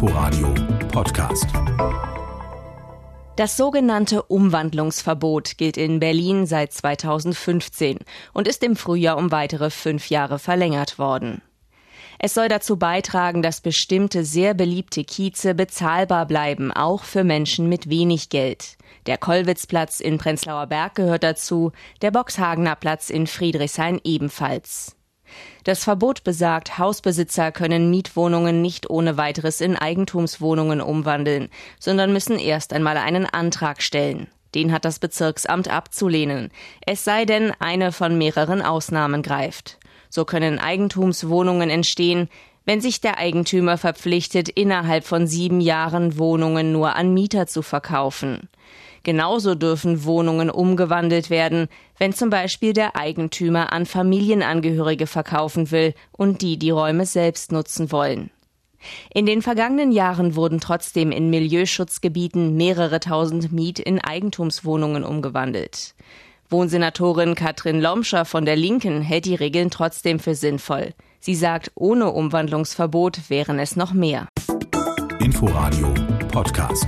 Inforadio Podcast. Das sogenannte Umwandlungsverbot gilt in Berlin seit 2015 und ist im Frühjahr um weitere fünf Jahre verlängert worden. Es soll dazu beitragen, dass bestimmte sehr beliebte Kieze bezahlbar bleiben, auch für Menschen mit wenig Geld. Der Kollwitzplatz in Prenzlauer Berg gehört dazu, der Boxhagener Platz in Friedrichshain ebenfalls. Das Verbot besagt, Hausbesitzer können Mietwohnungen nicht ohne weiteres in Eigentumswohnungen umwandeln, sondern müssen erst einmal einen Antrag stellen. Den hat das Bezirksamt abzulehnen, es sei denn, eine von mehreren Ausnahmen greift. So können Eigentumswohnungen entstehen, wenn sich der Eigentümer verpflichtet, innerhalb von sieben Jahren Wohnungen nur an Mieter zu verkaufen. Genauso dürfen Wohnungen umgewandelt werden, wenn zum Beispiel der Eigentümer an Familienangehörige verkaufen will und die die Räume selbst nutzen wollen. In den vergangenen Jahren wurden trotzdem in Milieuschutzgebieten mehrere tausend Miet in Eigentumswohnungen umgewandelt. Wohnsenatorin Katrin Lomscher von der Linken hält die Regeln trotzdem für sinnvoll. Sie sagt, ohne Umwandlungsverbot wären es noch mehr. Inforadio Podcast.